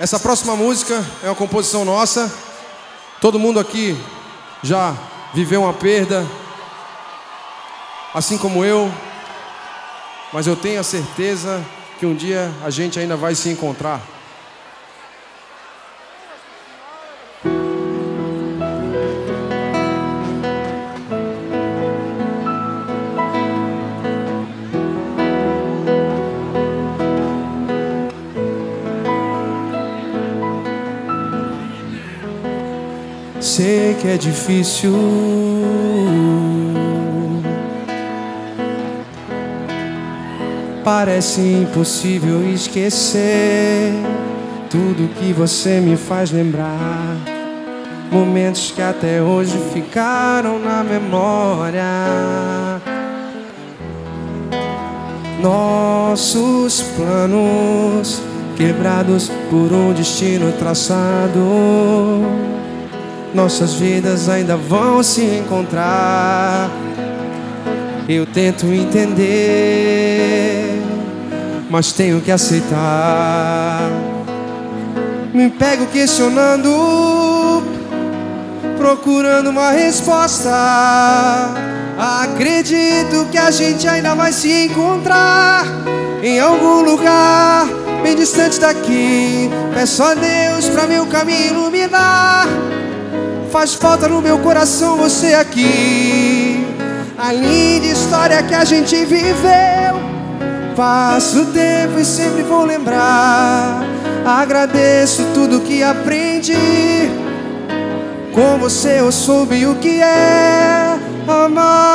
Essa próxima música é uma composição nossa. Todo mundo aqui já viveu uma perda, assim como eu, mas eu tenho a certeza que um dia a gente ainda vai se encontrar. Sei que é difícil. Parece impossível esquecer tudo que você me faz lembrar. Momentos que até hoje ficaram na memória. Nossos planos quebrados por um destino traçado nossas vidas ainda vão se encontrar. Eu tento entender, mas tenho que aceitar. Me pego questionando, procurando uma resposta. Acredito que a gente ainda vai se encontrar em algum lugar bem distante daqui. Peço a Deus para meu caminho iluminar. Faz falta no meu coração você aqui. A linda história que a gente viveu. Passo o tempo e sempre vou lembrar. Agradeço tudo que aprendi. Com você eu soube o que é amar.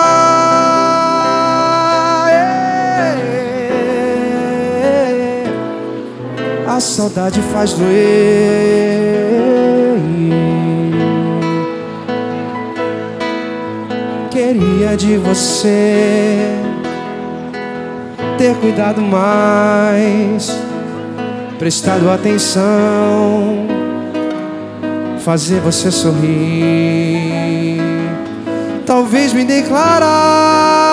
A saudade faz doer. De você ter cuidado mais, prestado atenção, fazer você sorrir, talvez me declarar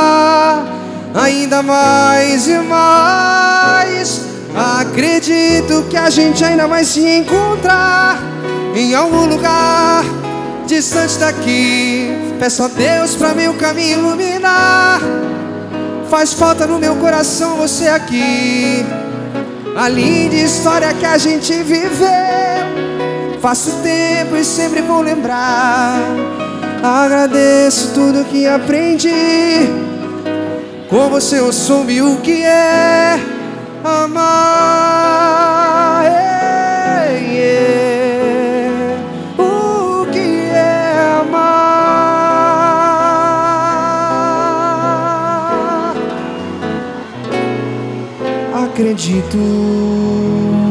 ainda mais e mais. Acredito que a gente ainda vai se encontrar em algum lugar distante daqui. Peço a Deus pra meu caminho iluminar. Faz falta no meu coração você aqui. A linda história que a gente viveu. Faço tempo e sempre vou lembrar. Agradeço tudo que aprendi. Com você eu soube o que é amar. Acredito.